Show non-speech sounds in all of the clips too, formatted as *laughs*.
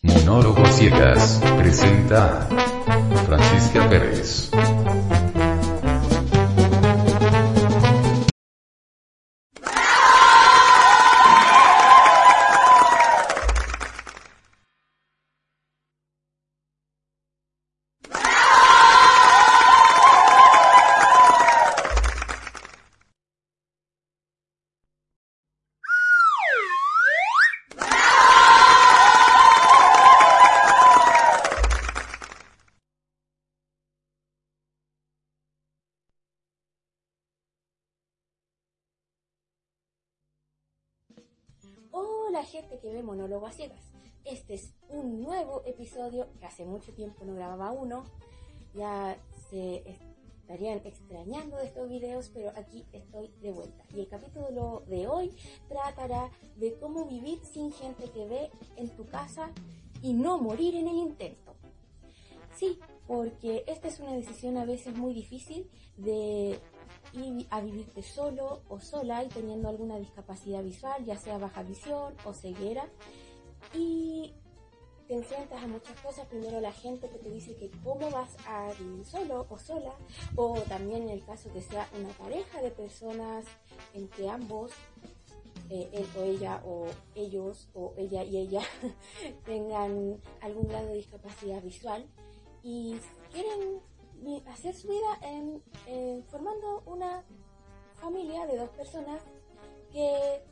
Monólogo Ciegas presenta Francisca Pérez. A Ciegas. Este es un nuevo episodio que hace mucho tiempo no grababa uno. Ya se estarían extrañando de estos videos, pero aquí estoy de vuelta. Y el capítulo de hoy tratará de cómo vivir sin gente que ve en tu casa y no morir en el intento. Sí, porque esta es una decisión a veces muy difícil de ir a vivirte solo o sola y teniendo alguna discapacidad visual, ya sea baja visión o ceguera. Y te enfrentas a muchas cosas. Primero la gente que te dice que cómo vas a vivir solo o sola. O también en el caso que sea una pareja de personas en que ambos, eh, él o ella o ellos o ella y ella *laughs* tengan algún grado de discapacidad visual y quieren hacer su vida en, en formando una familia de dos personas que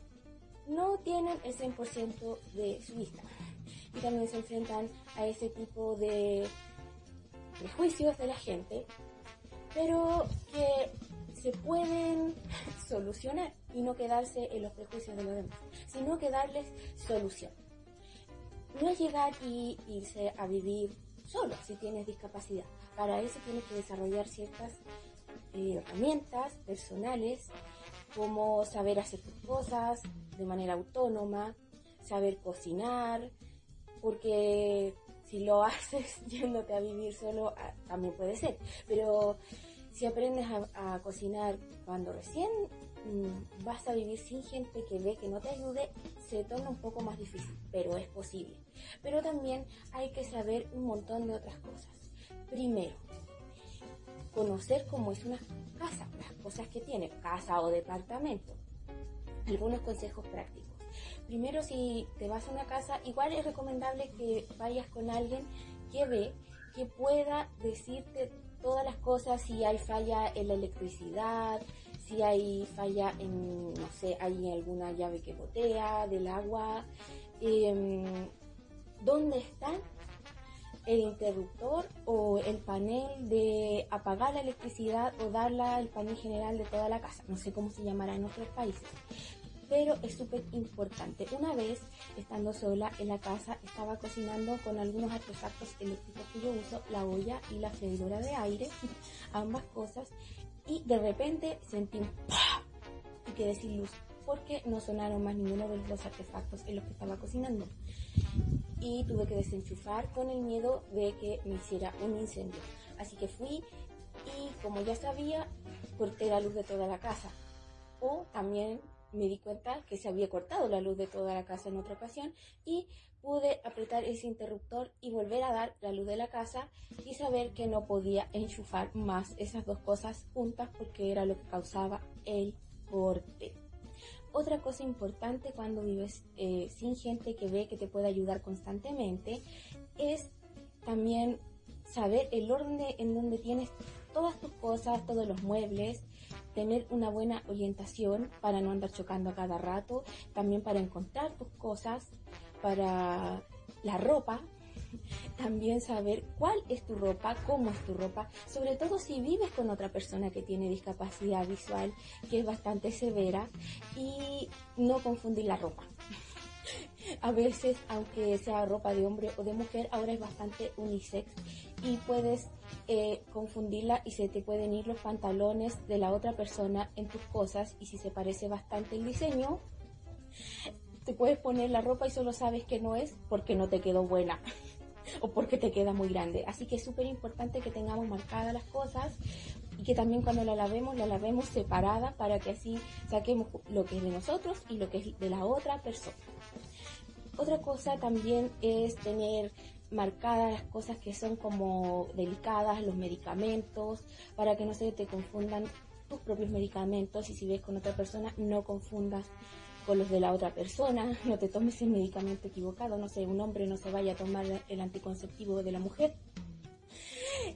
no tienen el 100% de su vista. Y también se enfrentan a ese tipo de prejuicios de la gente, pero que se pueden solucionar y no quedarse en los prejuicios de los demás, sino que darles solución. No es llegar y irse a vivir solo si tienes discapacidad. Para eso tienes que desarrollar ciertas eh, herramientas personales, como saber hacer tus cosas de manera autónoma, saber cocinar, porque si lo *laughs* haces yéndote a vivir solo, ah, también puede ser. Pero si aprendes a, cocinar cuando recién mm, vas a vivir sin gente que ve que no te ayude, se torna un poco más difícil, pero es posible. Pero también hay que saber un montón de otras cosas. Primero, conocer cómo es una casa, las cosas que tiene, casa o departamento. Algunos consejos prácticos. Primero, si te vas a una casa, igual es recomendable que vayas con alguien que ve, que pueda decirte todas las cosas, si hay falla en la electricidad, si hay falla en, no sé, hay alguna llave que botea del agua, eh, dónde está el interruptor o el panel de apagar la electricidad o darla el panel general de toda la casa. No sé cómo se llamará en otros países. Pero es súper importante. Una vez, estando sola en la casa, estaba cocinando con algunos artefactos eléctricos que yo uso, la olla y la freidora de aire, ambas cosas, y de repente sentí un y quedé sin luz porque no sonaron más ninguno de los artefactos en los que estaba cocinando y tuve que desenchufar con el miedo de que me hiciera un incendio. Así que fui y como ya sabía, corté la luz de toda la casa. O también me di cuenta que se había cortado la luz de toda la casa en otra ocasión y pude apretar ese interruptor y volver a dar la luz de la casa y saber que no podía enchufar más esas dos cosas juntas porque era lo que causaba el corte. Otra cosa importante cuando vives eh, sin gente que ve que te puede ayudar constantemente es también saber el orden en donde tienes todas tus cosas, todos los muebles, tener una buena orientación para no andar chocando a cada rato, también para encontrar tus cosas, para la ropa, también saber cuál es tu ropa, cómo es tu ropa, sobre todo si vives con otra persona que tiene discapacidad visual, que es bastante severa, y no confundir la ropa. *laughs* A veces, aunque sea ropa de hombre o de mujer, ahora es bastante unisex y puedes eh, confundirla y se te pueden ir los pantalones de la otra persona en tus cosas y si se parece bastante el diseño, te puedes poner la ropa y solo sabes que no es porque no te quedó buena. *laughs* o porque te queda muy grande. Así que es súper importante que tengamos marcadas las cosas y que también cuando la lavemos, la lavemos separada para que así saquemos lo que es de nosotros y lo que es de la otra persona. Otra cosa también es tener marcadas las cosas que son como delicadas, los medicamentos, para que no se te confundan tus propios medicamentos y si ves con otra persona no confundas con los de la otra persona, no te tomes el medicamento equivocado, no sé, un hombre no se vaya a tomar el anticonceptivo de la mujer.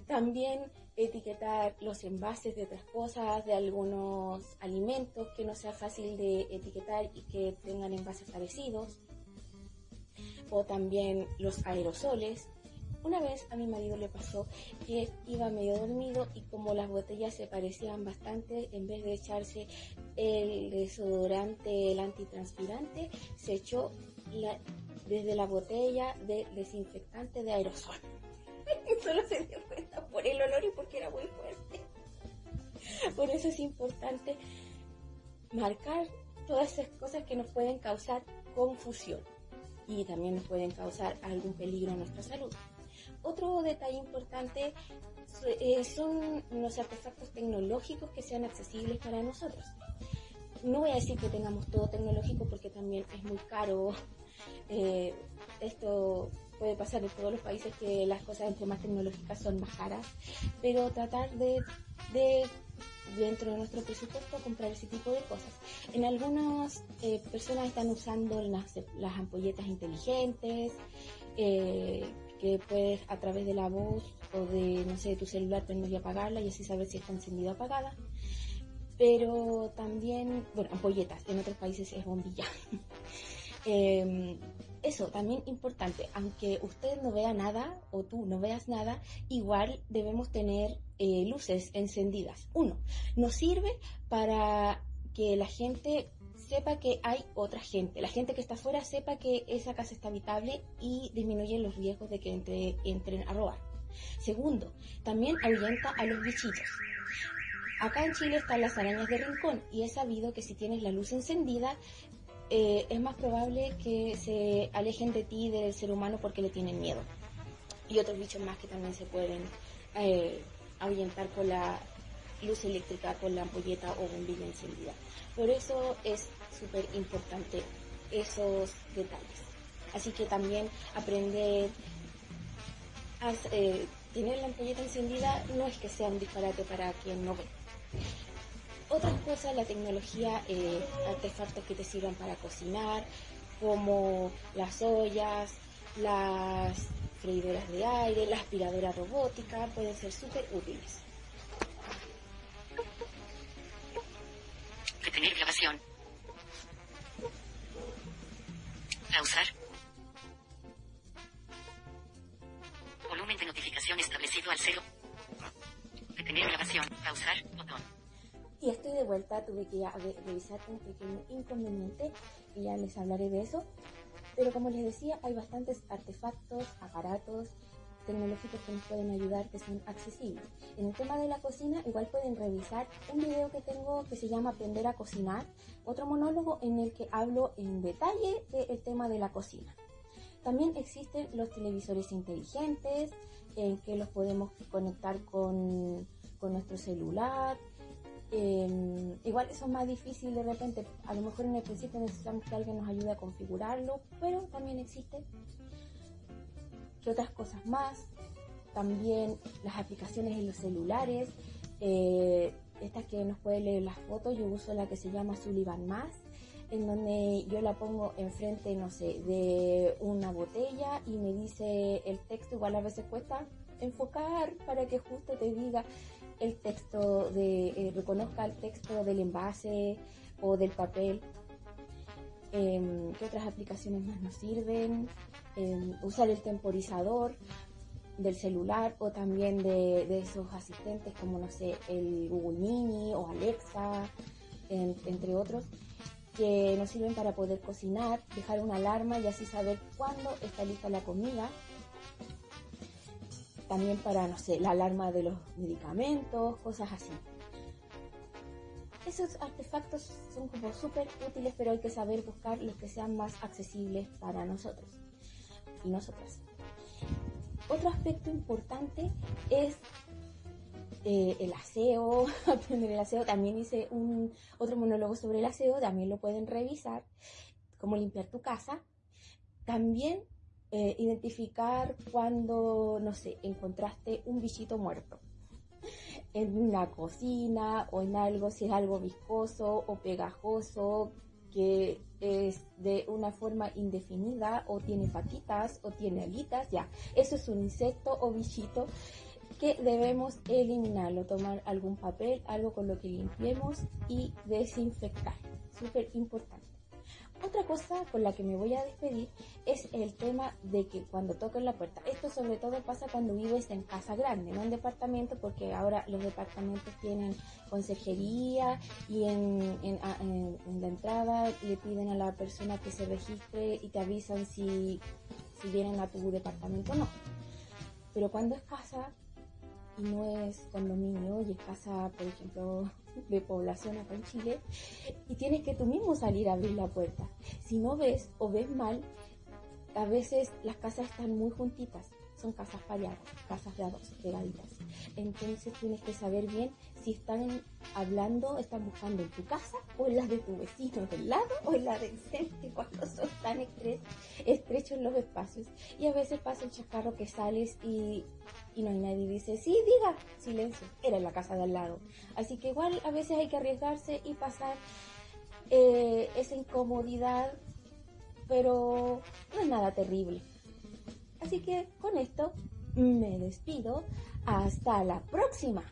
También etiquetar los envases de otras cosas, de algunos alimentos que no sea fácil de etiquetar y que tengan envases parecidos. O también los aerosoles. Una vez a mi marido le pasó que iba medio dormido y como las botellas se parecían bastante, en vez de echarse el desodorante, el antitranspirante, se echó desde la botella de desinfectante de aerosol. *laughs* Solo se dio cuenta por el olor y porque era muy fuerte. Por eso es importante marcar todas esas cosas que nos pueden causar confusión y también nos pueden causar algún peligro a nuestra salud. Otro detalle importante eh, son los artefactos tecnológicos que sean accesibles para nosotros. No voy a decir que tengamos todo tecnológico porque también es muy caro. Eh, esto puede pasar en todos los países que las cosas entre más tecnológicas son más caras, pero tratar de, dentro de nuestro presupuesto comprar ese tipo de cosas. En algunas eh, personas están usando las, las ampolletas inteligentes, que puedes a través de la voz o de, no sé, tu celular prender y apagarla y así saber si está encendida o apagada. Pero también, bueno, ampolletas, en otros países es bombilla. *laughs* Em, eso también importante, aunque usted no vea nada o tú no veas nada, igual debemos tener eh, luces encendidas. Uno, nos sirve para que la gente sepa que hay otra gente, la gente que está afuera sepa que esa casa está habitable y disminuye los riesgos de que entre, entren a robar. Segundo, también ahuyenta a los bichitos. Acá en Chile están las arañas de rincón y es sabido que si tienes la luz encendida eh, es más probable que se alejen de ti del ser humano porque le tienen miedo. Y otros bichos más que también se pueden eh, ahuyentar con la luz eléctrica, con la ampolleta o bombilla encendida. Por eso es súper importante esos detalles. Así que también aprender a eh, tener la ampolleta encendida no es que sea un disparate para quien no ve. Otras cosas, la tecnología, eh, artefactos que te sirvan para cocinar, como las ollas, las freidoras de aire, la aspiradora robótica, pueden ser súper útiles. Detener grabación. Pausar. Volumen de notificación establecido al cero. Detener grabación. Pausar. Botón. Y estoy de vuelta, tuve que ya revisar un pequeño inconveniente y ya les hablaré de eso. Pero como les decía, hay bastantes artefactos, aparatos tecnológicos que nos pueden ayudar, que son accesibles. En el tema de la cocina, igual pueden revisar un video que tengo que se llama Aprender a cocinar, otro monólogo en el que hablo en detalle del tema de la cocina. También existen los televisores inteligentes, en que los podemos conectar con, con nuestro celular. Em, igual eso es más difícil de repente, a lo mejor en el principio necesitamos que alguien nos ayude a configurarlo, pero también existe ¿Qué otras cosas más? También las aplicaciones en los celulares, eh, estas que nos puede leer las fotos, yo uso la que se llama Sullivan Más, en donde yo la pongo enfrente, no sé, de una botella y me dice el texto, igual a veces cuesta enfocar para que justo te diga el texto de, eh, reconozca el texto del envase o del papel. Em, ¿Qué otras aplicaciones más nos sirven? Em, usar el temporizador del celular o también de, esos asistentes como, no sé, el Google Mini o Alexa, entre otros, que nos sirven para poder cocinar, dejar una alarma y así saber cuándo está lista la comida. También para, no sé, la alarma de los medicamentos, cosas así esos artefactos son como súper útiles, pero hay que saber buscar los que sean más accesibles para nosotros y nosotras. Otro aspecto importante es eh, el aseo, *laughs* aprender el aseo. También hice un otro monólogo sobre el aseo, también lo pueden revisar, cómo limpiar tu casa. También eh, identificar cuando, no sé, encontraste un bichito muerto en una cocina o en algo, si es algo viscoso o pegajoso, que es de una forma indefinida o tiene patitas o tiene alitas, ya, eso es un insecto o bichito que debemos eliminarlo, tomar algún papel, algo con lo que limpiemos y desinfectar, súper importante. Otra cosa con la que me voy a despedir es el tema de que cuando toquen la puerta, esto sobre todo pasa cuando vives en casa grande, no en departamento, porque ahora los departamentos tienen consejería y en, la entrada le piden a la persona que se registre y te avisan si, si vienen a tu departamento o no. Pero cuando es casa y no es condominio y es casa, por ejemplo, de población acá en Chile y tienes que tú mismo salir a abrir la puerta. Si no ves o ves mal, a veces las casas están muy juntitas, son casas pareadas, casas de dos, pegaditas. Entonces tienes que saber bien si están hablando, están buscando en tu casa o en las de tu vecino del lado o en la del frente *laughs* cuando son tan estrechos los espacios. Y a veces pasa el chacarro que sales y y no hay nadie dice, sí, diga, silencio, era en la casa de al lado. Así que igual a veces hay que arriesgarse y pasar eh, esa incomodidad, pero no es nada terrible. Así que con esto me despido. Hasta la próxima.